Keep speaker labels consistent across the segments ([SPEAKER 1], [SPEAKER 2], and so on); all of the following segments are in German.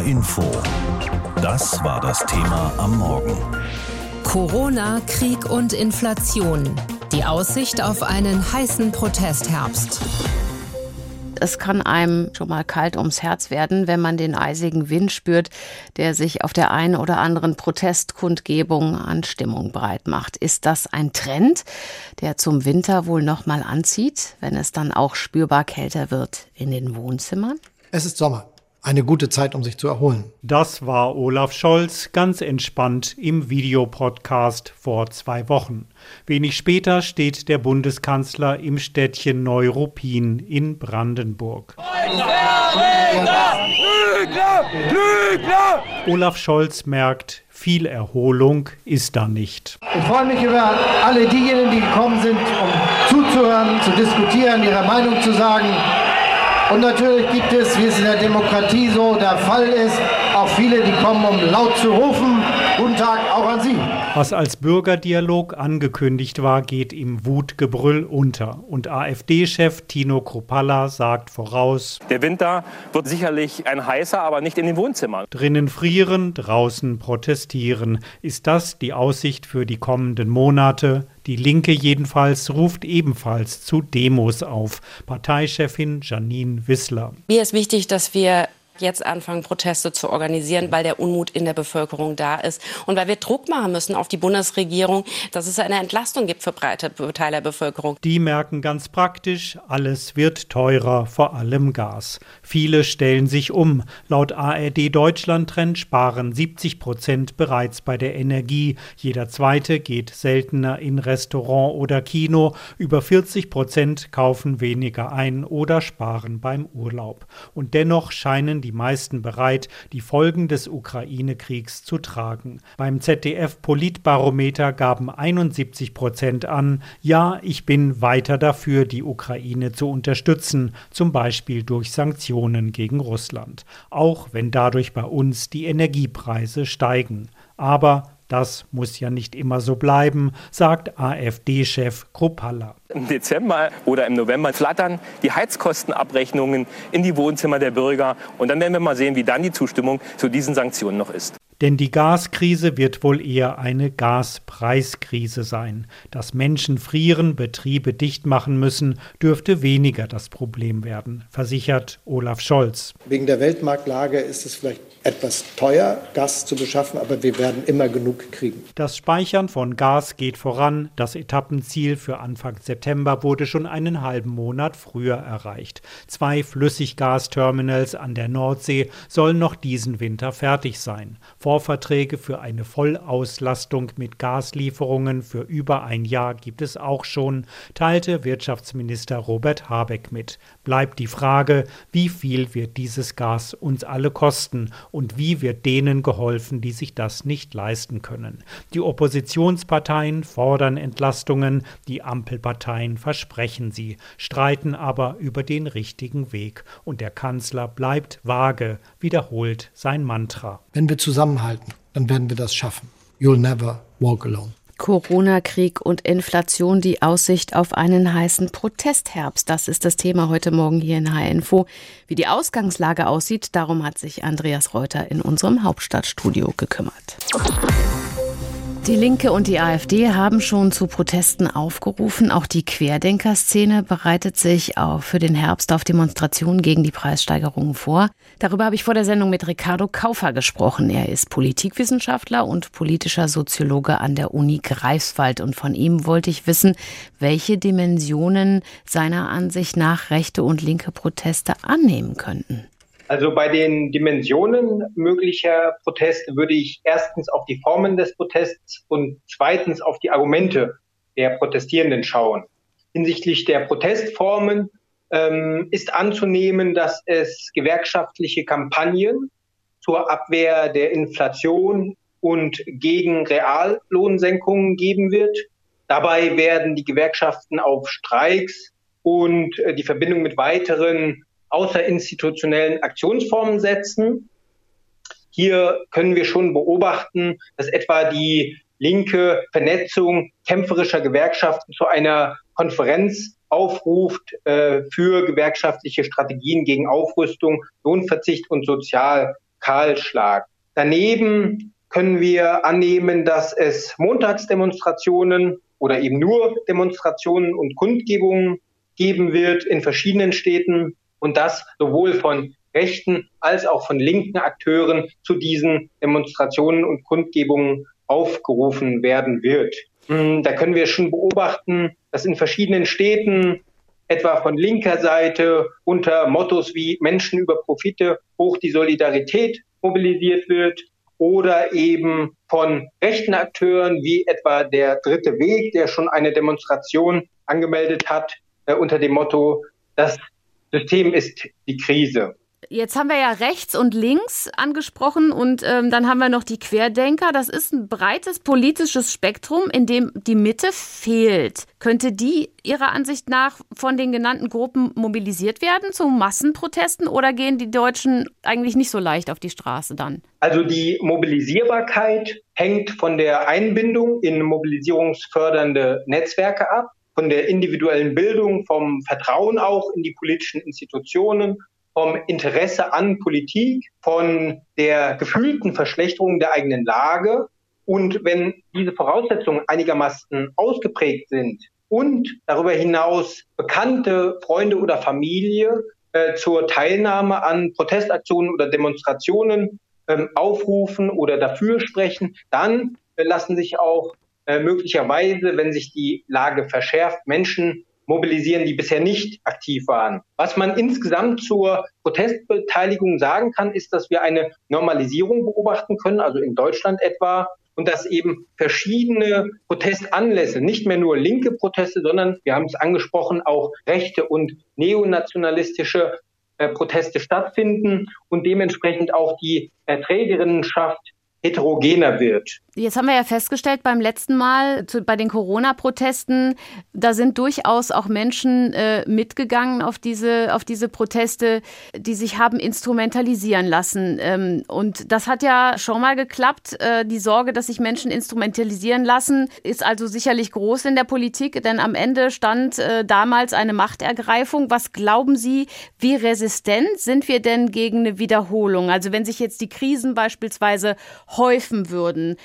[SPEAKER 1] HR Info. Das war das Thema am Morgen.
[SPEAKER 2] Corona, Krieg und Inflation. Die Aussicht auf einen heißen Protestherbst.
[SPEAKER 3] Es kann einem schon mal kalt ums Herz werden, wenn man den eisigen Wind spürt, der sich auf der einen oder anderen Protestkundgebung an Stimmung breit macht. Ist das ein Trend, der zum Winter wohl noch mal anzieht, wenn es dann auch spürbar kälter wird in den Wohnzimmern?
[SPEAKER 4] Es ist Sommer eine gute Zeit, um sich zu erholen.
[SPEAKER 5] Das war Olaf Scholz ganz entspannt im Videopodcast vor zwei Wochen. Wenig später steht der Bundeskanzler im Städtchen Neuruppin in Brandenburg. Lügner! Lügner! Olaf Scholz merkt, viel Erholung ist da nicht.
[SPEAKER 6] Ich freue mich über alle diejenigen, die gekommen sind, um zuzuhören, zu diskutieren, ihre Meinung zu sagen. Und natürlich gibt es, wie es in der Demokratie so der Fall ist, auch viele, die kommen, um laut zu rufen. Guten Tag auch an Sie.
[SPEAKER 5] Was als Bürgerdialog angekündigt war, geht im Wutgebrüll unter. Und AfD-Chef Tino Kropalla sagt voraus:
[SPEAKER 7] Der Winter wird sicherlich ein heißer, aber nicht in den Wohnzimmern.
[SPEAKER 5] Drinnen frieren, draußen protestieren. Ist das die Aussicht für die kommenden Monate? Die Linke jedenfalls ruft ebenfalls zu Demos auf. Parteichefin Janine Wissler.
[SPEAKER 8] Mir ist wichtig, dass wir jetzt anfangen, Proteste zu organisieren, weil der Unmut in der Bevölkerung da ist und weil wir Druck machen müssen auf die Bundesregierung, dass es eine Entlastung gibt für breite Teile der Bevölkerung.
[SPEAKER 5] Die merken ganz praktisch, alles wird teurer, vor allem Gas. Viele stellen sich um. Laut ARD Deutschland Trend sparen 70 Prozent bereits bei der Energie. Jeder zweite geht seltener in Restaurant oder Kino. Über 40 Prozent kaufen weniger ein oder sparen beim Urlaub. Und dennoch scheinen die die meisten bereit, die Folgen des Ukraine-Kriegs zu tragen. Beim ZDF-Politbarometer gaben 71 Prozent an, ja, ich bin weiter dafür, die Ukraine zu unterstützen, zum Beispiel durch Sanktionen gegen Russland, auch wenn dadurch bei uns die Energiepreise steigen. Aber das muss ja nicht immer so bleiben, sagt AfD-Chef Kropalla.
[SPEAKER 7] Im Dezember oder im November flattern die Heizkostenabrechnungen in die Wohnzimmer der Bürger. Und dann werden wir mal sehen, wie dann die Zustimmung zu diesen Sanktionen noch ist.
[SPEAKER 5] Denn die Gaskrise wird wohl eher eine Gaspreiskrise sein. Dass Menschen frieren, Betriebe dicht machen müssen, dürfte weniger das Problem werden, versichert Olaf Scholz.
[SPEAKER 4] Wegen der Weltmarktlage ist es vielleicht etwas teuer, Gas zu beschaffen, aber wir werden immer genug kriegen.
[SPEAKER 5] Das Speichern von Gas geht voran. Das Etappenziel für Anfang September wurde schon einen halben Monat früher erreicht. Zwei Flüssiggasterminals an der Nordsee sollen noch diesen Winter fertig sein. Vorverträge für eine Vollauslastung mit Gaslieferungen für über ein Jahr gibt es auch schon, teilte Wirtschaftsminister Robert Habeck mit. Bleibt die Frage, wie viel wird dieses Gas uns alle kosten und wie wird denen geholfen, die sich das nicht leisten können. Die Oppositionsparteien fordern Entlastungen, die Ampelparteien versprechen sie, streiten aber über den richtigen Weg. Und der Kanzler bleibt vage, wiederholt sein Mantra.
[SPEAKER 4] Wenn wir zusammenhalten, dann werden wir das schaffen. You'll never walk alone.
[SPEAKER 3] Corona-Krieg und Inflation, die Aussicht auf einen heißen Protestherbst. Das ist das Thema heute Morgen hier in H-Info. Wie die Ausgangslage aussieht, darum hat sich Andreas Reuter in unserem Hauptstadtstudio gekümmert. Die Linke und die AfD haben schon zu Protesten aufgerufen. Auch die Querdenkerszene bereitet sich auch für den Herbst auf Demonstrationen gegen die Preissteigerungen vor. Darüber habe ich vor der Sendung mit Ricardo Kaufer gesprochen. Er ist Politikwissenschaftler und politischer Soziologe an der Uni Greifswald. Und von ihm wollte ich wissen, welche Dimensionen seiner Ansicht nach rechte und linke Proteste annehmen könnten.
[SPEAKER 9] Also bei den Dimensionen möglicher Proteste würde ich erstens auf die Formen des Protests und zweitens auf die Argumente der Protestierenden schauen. Hinsichtlich der Protestformen ähm, ist anzunehmen, dass es gewerkschaftliche Kampagnen zur Abwehr der Inflation und gegen Reallohnsenkungen geben wird. Dabei werden die Gewerkschaften auf Streiks und äh, die Verbindung mit weiteren außerinstitutionellen Aktionsformen setzen. Hier können wir schon beobachten, dass etwa die linke Vernetzung kämpferischer Gewerkschaften zu einer Konferenz aufruft äh, für gewerkschaftliche Strategien gegen Aufrüstung, Lohnverzicht und Sozialdumping. Kahlschlag. Daneben können wir annehmen, dass es Montagsdemonstrationen oder eben nur Demonstrationen und Kundgebungen geben wird in verschiedenen Städten und das sowohl von rechten als auch von linken Akteuren zu diesen Demonstrationen und Kundgebungen aufgerufen werden wird. Hm, da können wir schon beobachten, dass in verschiedenen Städten etwa von linker Seite unter Mottos wie Menschen über Profite hoch die Solidarität mobilisiert wird oder eben von rechten Akteuren wie etwa der Dritte Weg, der schon eine Demonstration angemeldet hat äh, unter dem Motto, das System ist die Krise.
[SPEAKER 3] Jetzt haben wir ja rechts und links angesprochen und ähm, dann haben wir noch die Querdenker. Das ist ein breites politisches Spektrum, in dem die Mitte fehlt. Könnte die Ihrer Ansicht nach von den genannten Gruppen mobilisiert werden zu Massenprotesten oder gehen die Deutschen eigentlich nicht so leicht auf die Straße dann?
[SPEAKER 9] Also die Mobilisierbarkeit hängt von der Einbindung in mobilisierungsfördernde Netzwerke ab von der individuellen Bildung, vom Vertrauen auch in die politischen Institutionen vom Interesse an Politik, von der gefühlten Verschlechterung der eigenen Lage. Und wenn diese Voraussetzungen einigermaßen ausgeprägt sind und darüber hinaus bekannte Freunde oder Familie äh, zur Teilnahme an Protestaktionen oder Demonstrationen äh, aufrufen oder dafür sprechen, dann äh, lassen sich auch äh, möglicherweise, wenn sich die Lage verschärft, Menschen mobilisieren, die bisher nicht aktiv waren. Was man insgesamt zur Protestbeteiligung sagen kann, ist, dass wir eine Normalisierung beobachten können, also in Deutschland etwa, und dass eben verschiedene Protestanlässe, nicht mehr nur linke Proteste, sondern, wir haben es angesprochen, auch rechte und neonationalistische äh, Proteste stattfinden und dementsprechend auch die Trägerinnenschaft heterogener wird.
[SPEAKER 3] Jetzt haben wir ja festgestellt beim letzten Mal zu, bei den Corona-Protesten, da sind durchaus auch Menschen äh, mitgegangen auf diese, auf diese Proteste, die sich haben instrumentalisieren lassen. Ähm, und das hat ja schon mal geklappt. Äh, die Sorge, dass sich Menschen instrumentalisieren lassen, ist also sicherlich groß in der Politik, denn am Ende stand äh, damals eine Machtergreifung. Was glauben Sie, wie resistent sind wir denn gegen eine Wiederholung? Also wenn sich jetzt die Krisen beispielsweise häufen würden,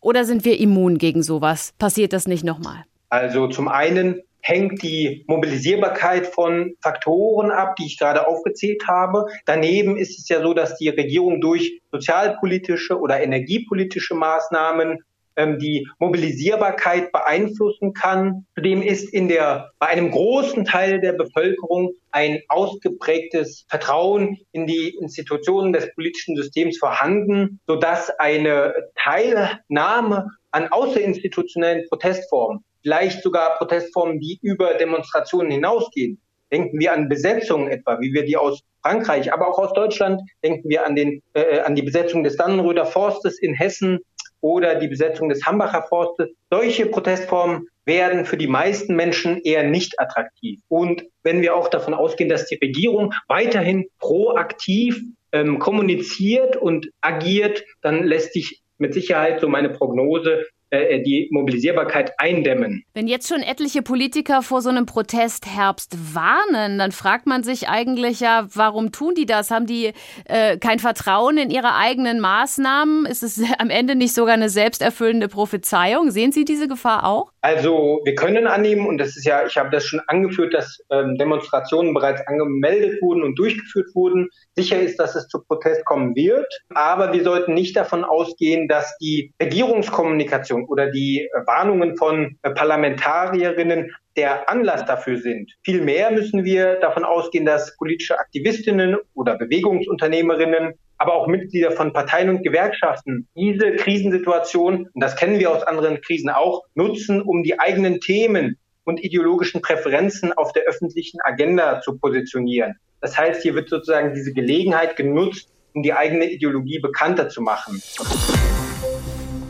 [SPEAKER 3] oder sind wir immun gegen sowas? Passiert das nicht nochmal?
[SPEAKER 9] Also zum einen hängt die Mobilisierbarkeit von Faktoren ab, die ich gerade aufgezählt habe. Daneben ist es ja so, dass die Regierung durch sozialpolitische oder energiepolitische Maßnahmen die Mobilisierbarkeit beeinflussen kann. Zudem ist in der, bei einem großen Teil der Bevölkerung ein ausgeprägtes Vertrauen in die Institutionen des politischen Systems vorhanden, sodass eine Teilnahme an außerinstitutionellen Protestformen, vielleicht sogar Protestformen, die über Demonstrationen hinausgehen, Denken wir an Besetzungen etwa, wie wir die aus Frankreich, aber auch aus Deutschland. Denken wir an, den, äh, an die Besetzung des Dannenröder Forstes in Hessen oder die Besetzung des Hambacher Forstes. Solche Protestformen werden für die meisten Menschen eher nicht attraktiv. Und wenn wir auch davon ausgehen, dass die Regierung weiterhin proaktiv ähm, kommuniziert und agiert, dann lässt sich mit Sicherheit so meine Prognose äh, die Mobilisierbarkeit eindämmen.
[SPEAKER 3] Wenn jetzt schon etliche Politiker vor so einem Protestherbst warnen, dann fragt man sich eigentlich ja, warum tun die das? Haben die äh, kein Vertrauen in ihre eigenen Maßnahmen? Ist es am Ende nicht sogar eine selbsterfüllende Prophezeiung? Sehen Sie diese Gefahr auch?
[SPEAKER 9] Also wir können annehmen, und das ist ja, ich habe das schon angeführt, dass ähm, Demonstrationen bereits angemeldet wurden und durchgeführt wurden. Sicher ist, dass es zu Protest kommen wird, aber wir sollten nicht davon ausgehen, dass die Regierungskommunikation Regierung oder die Warnungen von Parlamentarierinnen der Anlass dafür sind. Vielmehr müssen wir davon ausgehen, dass politische Aktivistinnen oder Bewegungsunternehmerinnen, aber auch Mitglieder von Parteien und Gewerkschaften diese Krisensituation, und das kennen wir aus anderen Krisen auch, nutzen, um die eigenen Themen und ideologischen Präferenzen auf der öffentlichen Agenda zu positionieren. Das heißt, hier wird sozusagen diese Gelegenheit genutzt, um die eigene Ideologie bekannter zu machen.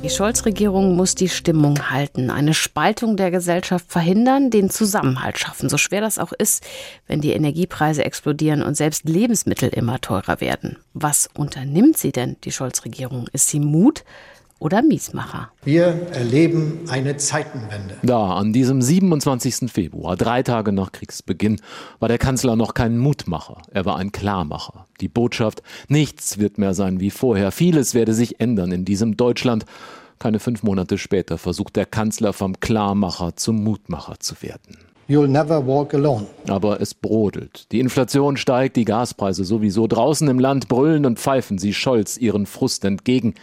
[SPEAKER 3] Die Scholz-Regierung muss die Stimmung halten, eine Spaltung der Gesellschaft verhindern, den Zusammenhalt schaffen, so schwer das auch ist, wenn die Energiepreise explodieren und selbst Lebensmittel immer teurer werden. Was unternimmt sie denn, die Scholz-Regierung? Ist sie Mut oder Miesmacher.
[SPEAKER 4] Wir erleben eine Zeitenwende.
[SPEAKER 10] Da, an diesem 27. Februar, drei Tage nach Kriegsbeginn, war der Kanzler noch kein Mutmacher, er war ein Klarmacher. Die Botschaft, nichts wird mehr sein wie vorher, vieles werde sich ändern in diesem Deutschland. Keine fünf Monate später versucht der Kanzler vom Klarmacher zum Mutmacher zu werden.
[SPEAKER 4] You'll never walk alone.
[SPEAKER 10] Aber es brodelt. Die Inflation steigt, die Gaspreise sowieso. Draußen im Land brüllen und pfeifen sie Scholz ihren Frust entgegen.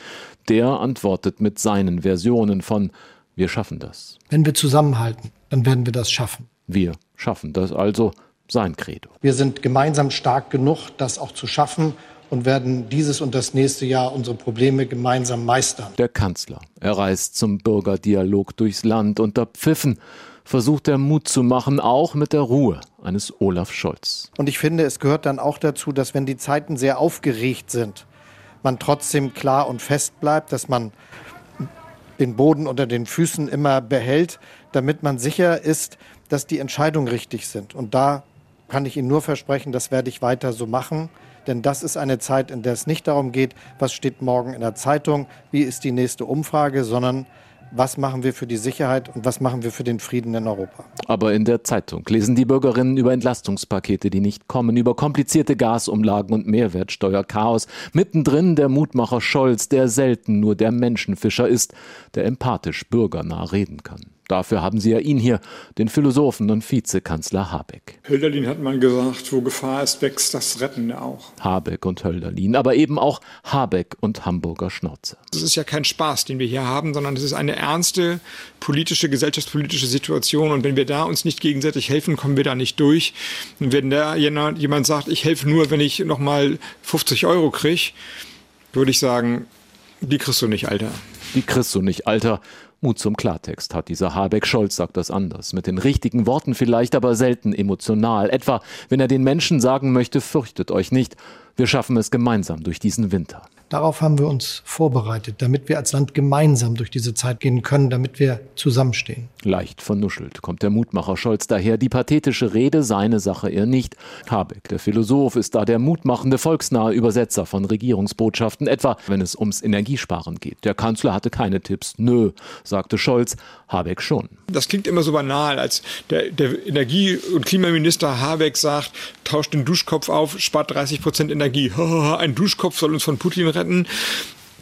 [SPEAKER 10] Der antwortet mit seinen Versionen von Wir schaffen das.
[SPEAKER 4] Wenn wir zusammenhalten, dann werden wir das schaffen.
[SPEAKER 10] Wir schaffen das also sein Credo.
[SPEAKER 4] Wir sind gemeinsam stark genug, das auch zu schaffen und werden dieses und das nächste Jahr unsere Probleme gemeinsam meistern.
[SPEAKER 10] Der Kanzler. Er reist zum Bürgerdialog durchs Land unter Pfiffen versucht er Mut zu machen, auch mit der Ruhe eines Olaf Scholz.
[SPEAKER 4] Und ich finde, es gehört dann auch dazu, dass wenn die Zeiten sehr aufgeregt sind, man trotzdem klar und fest bleibt, dass man den Boden unter den Füßen immer behält, damit man sicher ist, dass die Entscheidungen richtig sind. Und da kann ich Ihnen nur versprechen, das werde ich weiter so machen. Denn das ist eine Zeit, in der es nicht darum geht, was steht morgen in der Zeitung, wie ist die nächste Umfrage, sondern was machen wir für die Sicherheit und was machen wir für den Frieden in Europa.
[SPEAKER 10] Aber in der Zeitung lesen die Bürgerinnen über Entlastungspakete, die nicht kommen, über komplizierte Gasumlagen und Mehrwertsteuerchaos. Mittendrin der Mutmacher Scholz, der selten nur der Menschenfischer ist, der empathisch bürgernah reden kann. Dafür haben sie ja ihn hier, den Philosophen und Vizekanzler Habeck.
[SPEAKER 11] Hölderlin hat mal gesagt, wo Gefahr ist, wächst das Rettende auch.
[SPEAKER 10] Habeck und Hölderlin, aber eben auch Habeck und Hamburger Schnauze.
[SPEAKER 11] Das ist ja kein Spaß, den wir hier haben, sondern es ist eine ernste politische, gesellschaftspolitische Situation. Und wenn wir da uns nicht gegenseitig helfen, kommen wir da nicht durch. Und wenn da jemand sagt, ich helfe nur, wenn ich nochmal 50 Euro kriege, würde ich sagen, die kriegst du nicht, Alter.
[SPEAKER 10] Die kriegst du nicht, Alter. Mut zum Klartext hat dieser Habeck. Scholz sagt das anders. Mit den richtigen Worten vielleicht, aber selten emotional. Etwa, wenn er den Menschen sagen möchte, fürchtet euch nicht. Wir schaffen es gemeinsam durch diesen Winter.
[SPEAKER 4] Darauf haben wir uns vorbereitet, damit wir als Land gemeinsam durch diese Zeit gehen können, damit wir zusammenstehen.
[SPEAKER 10] Leicht vernuschelt kommt der Mutmacher Scholz daher. Die pathetische Rede, seine Sache er nicht. Habeck, der Philosoph, ist da der mutmachende, volksnahe Übersetzer von Regierungsbotschaften, etwa wenn es ums Energiesparen geht. Der Kanzler hatte keine Tipps. Nö, sagte Scholz. Habeck schon.
[SPEAKER 11] Das klingt immer so banal, als der, der Energie- und Klimaminister Habeck sagt, tauscht den Duschkopf auf, spart 30 Prozent Energie. Ein Duschkopf soll uns von Putin retten.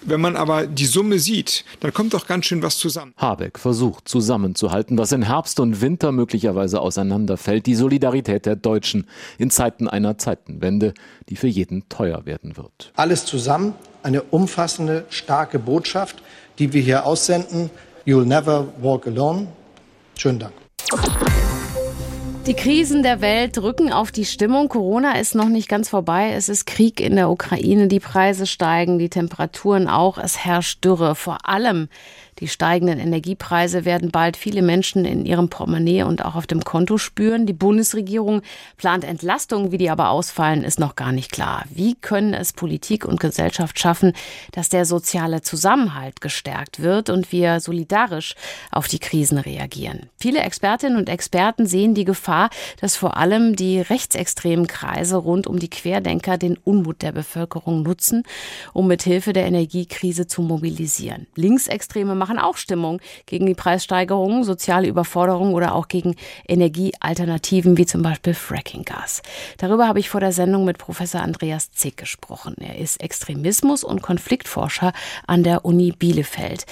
[SPEAKER 11] Wenn man aber die Summe sieht, dann kommt doch ganz schön was zusammen.
[SPEAKER 10] Habeck versucht zusammenzuhalten, was in Herbst und Winter möglicherweise auseinanderfällt. Die Solidarität der Deutschen in Zeiten einer Zeitenwende, die für jeden teuer werden wird.
[SPEAKER 4] Alles zusammen, eine umfassende, starke Botschaft, die wir hier aussenden. You'll never walk alone. Schönen Dank.
[SPEAKER 3] Die Krisen der Welt drücken auf die Stimmung. Corona ist noch nicht ganz vorbei. Es ist Krieg in der Ukraine. Die Preise steigen, die Temperaturen auch. Es herrscht Dürre. Vor allem die steigenden Energiepreise werden bald viele Menschen in ihrem Portemonnaie und auch auf dem Konto spüren. Die Bundesregierung plant Entlastungen, wie die aber ausfallen, ist noch gar nicht klar. Wie können es Politik und Gesellschaft schaffen, dass der soziale Zusammenhalt gestärkt wird und wir solidarisch auf die Krisen reagieren? Viele Expertinnen und Experten sehen die Gefahr, dass vor allem die rechtsextremen Kreise rund um die Querdenker den Unmut der Bevölkerung nutzen, um mit Hilfe der Energiekrise zu mobilisieren. Linksextreme machen auch Stimmung gegen die Preissteigerungen, soziale Überforderung oder auch gegen Energiealternativen wie zum Beispiel Frackinggas. Darüber habe ich vor der Sendung mit Professor Andreas Zick gesprochen. Er ist Extremismus- und Konfliktforscher an der Uni Bielefeld.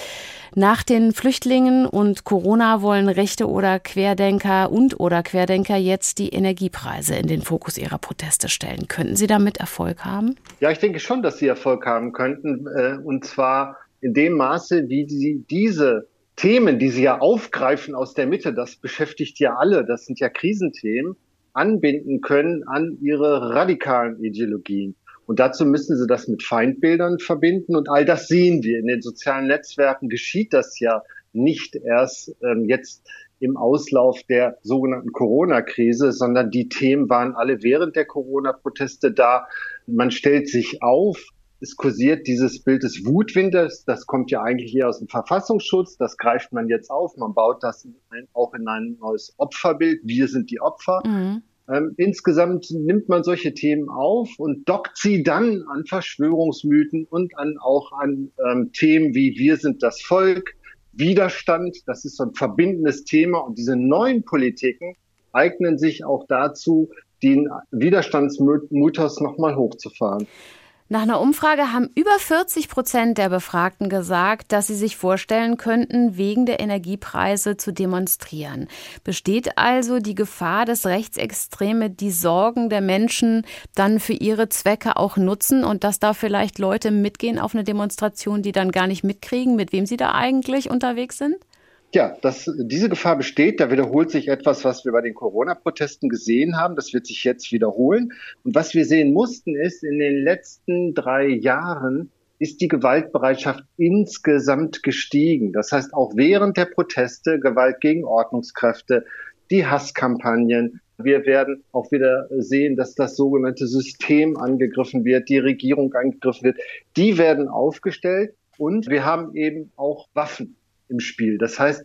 [SPEAKER 3] Nach den Flüchtlingen und Corona wollen Rechte oder Querdenker und oder Querdenker jetzt die Energiepreise in den Fokus ihrer Proteste stellen. Könnten Sie damit Erfolg haben?
[SPEAKER 12] Ja, ich denke schon, dass Sie Erfolg haben könnten. Äh, und zwar in dem Maße, wie sie diese Themen, die sie ja aufgreifen aus der Mitte, das beschäftigt ja alle, das sind ja Krisenthemen, anbinden können an ihre radikalen Ideologien. Und dazu müssen sie das mit Feindbildern verbinden. Und all das sehen wir. In den sozialen Netzwerken geschieht das ja nicht erst ähm, jetzt im Auslauf der sogenannten Corona-Krise, sondern die Themen waren alle während der Corona-Proteste da. Man stellt sich auf, es kursiert dieses Bild des Wutwinters, das kommt ja eigentlich hier aus dem Verfassungsschutz, das greift man jetzt auf, man baut das auch in ein neues Opferbild, wir sind die Opfer. Mhm. Ähm, insgesamt nimmt man solche Themen auf und dockt sie dann an Verschwörungsmythen und an auch an ähm, Themen wie Wir sind das Volk, Widerstand. Das ist so ein verbindendes Thema und diese neuen Politiken eignen sich auch dazu, den Widerstandsmythos nochmal hochzufahren.
[SPEAKER 3] Nach einer Umfrage haben über 40 Prozent der Befragten gesagt, dass sie sich vorstellen könnten, wegen der Energiepreise zu demonstrieren. Besteht also die Gefahr, dass Rechtsextreme die Sorgen der Menschen dann für ihre Zwecke auch nutzen und dass da vielleicht Leute mitgehen auf eine Demonstration, die dann gar nicht mitkriegen, mit wem sie da eigentlich unterwegs sind?
[SPEAKER 12] Ja, das, diese Gefahr besteht. Da wiederholt sich etwas, was wir bei den Corona-Protesten gesehen haben. Das wird sich jetzt wiederholen. Und was wir sehen mussten, ist, in den letzten drei Jahren ist die Gewaltbereitschaft insgesamt gestiegen. Das heißt, auch während der Proteste Gewalt gegen Ordnungskräfte, die Hasskampagnen. Wir werden auch wieder sehen, dass das sogenannte System angegriffen wird, die Regierung angegriffen wird. Die werden aufgestellt und wir haben eben auch Waffen im Spiel. Das heißt,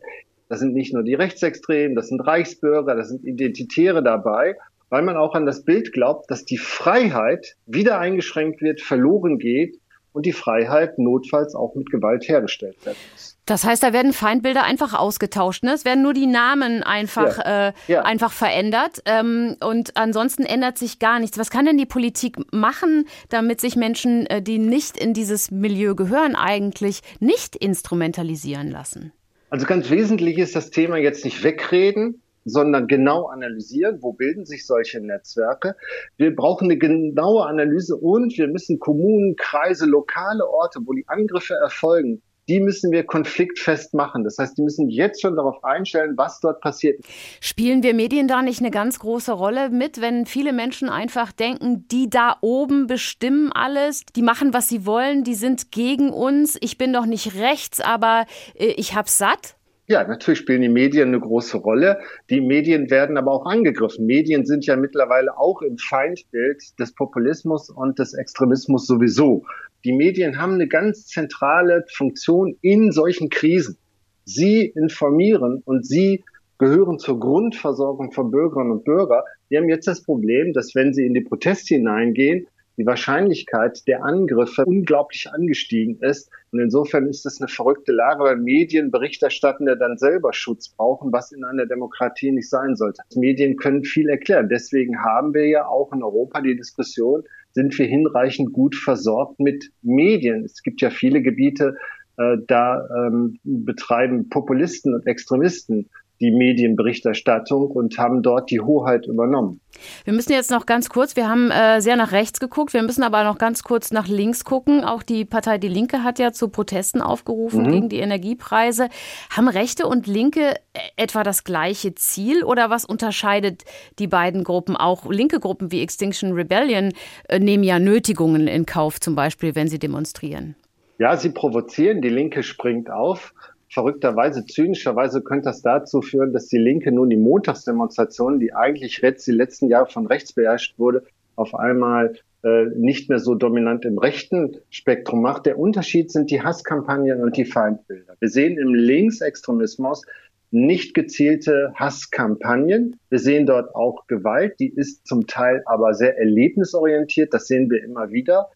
[SPEAKER 12] das sind nicht nur die Rechtsextremen, das sind Reichsbürger, das sind Identitäre dabei, weil man auch an das Bild glaubt, dass die Freiheit wieder eingeschränkt wird, verloren geht und die Freiheit notfalls auch mit Gewalt hergestellt werden muss.
[SPEAKER 3] Das heißt, da werden Feindbilder einfach ausgetauscht. Ne? Es werden nur die Namen einfach, ja. Äh, ja. einfach verändert. Ähm, und ansonsten ändert sich gar nichts. Was kann denn die Politik machen, damit sich Menschen, äh, die nicht in dieses Milieu gehören, eigentlich nicht instrumentalisieren lassen?
[SPEAKER 12] Also ganz wesentlich ist das Thema jetzt nicht wegreden, sondern genau analysieren, wo bilden sich solche Netzwerke. Wir brauchen eine genaue Analyse und wir müssen Kommunen, Kreise, lokale Orte, wo die Angriffe erfolgen, die müssen wir konfliktfest machen. Das heißt, die müssen jetzt schon darauf einstellen, was dort passiert.
[SPEAKER 3] Spielen wir Medien da nicht eine ganz große Rolle mit, wenn viele Menschen einfach denken, die da oben bestimmen alles, die machen, was sie wollen, die sind gegen uns, ich bin doch nicht rechts, aber äh, ich hab's satt?
[SPEAKER 12] Ja, natürlich spielen die Medien eine große Rolle. Die Medien werden aber auch angegriffen. Medien sind ja mittlerweile auch im Feindbild des Populismus und des Extremismus sowieso. Die Medien haben eine ganz zentrale Funktion in solchen Krisen. Sie informieren und sie gehören zur Grundversorgung von Bürgerinnen und Bürgern. Wir haben jetzt das Problem, dass wenn sie in die Proteste hineingehen, die Wahrscheinlichkeit der Angriffe unglaublich angestiegen ist. Und insofern ist das eine verrückte Lage, weil Medien berichterstatten ja dann selber Schutz brauchen, was in einer Demokratie nicht sein sollte. Medien können viel erklären. Deswegen haben wir ja auch in Europa die Diskussion, sind wir hinreichend gut versorgt mit Medien? Es gibt ja viele Gebiete, äh, da ähm, betreiben Populisten und Extremisten die Medienberichterstattung und haben dort die Hoheit übernommen.
[SPEAKER 3] Wir müssen jetzt noch ganz kurz, wir haben äh, sehr nach rechts geguckt, wir müssen aber noch ganz kurz nach links gucken. Auch die Partei Die Linke hat ja zu Protesten aufgerufen mhm. gegen die Energiepreise. Haben Rechte und Linke äh, etwa das gleiche Ziel oder was unterscheidet die beiden Gruppen? Auch linke Gruppen wie Extinction Rebellion äh, nehmen ja Nötigungen in Kauf, zum Beispiel, wenn sie demonstrieren.
[SPEAKER 12] Ja, sie provozieren, die Linke springt auf verrückterweise, zynischerweise könnte das dazu führen, dass die Linke nun die Montagsdemonstrationen, die eigentlich jetzt die letzten Jahre von rechts beherrscht wurde, auf einmal äh, nicht mehr so dominant im rechten Spektrum macht. Der Unterschied sind die Hasskampagnen und die Feindbilder. Wir sehen im Linksextremismus nicht gezielte Hasskampagnen. Wir sehen dort auch Gewalt, die ist zum Teil aber sehr erlebnisorientiert, das sehen wir immer wieder.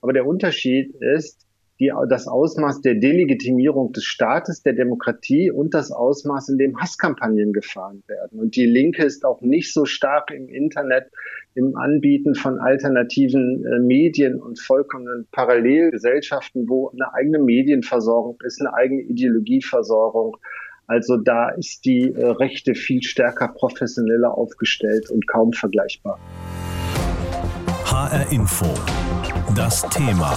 [SPEAKER 12] Aber der Unterschied ist, die, das Ausmaß der Delegitimierung des Staates, der Demokratie und das Ausmaß, in dem Hasskampagnen gefahren werden. Und die Linke ist auch nicht so stark im Internet, im Anbieten von alternativen äh, Medien und vollkommenen Parallelgesellschaften, wo eine eigene Medienversorgung ist, eine eigene Ideologieversorgung. Also da ist die äh, Rechte viel stärker professioneller aufgestellt und kaum vergleichbar.
[SPEAKER 1] HR Info. Das Thema.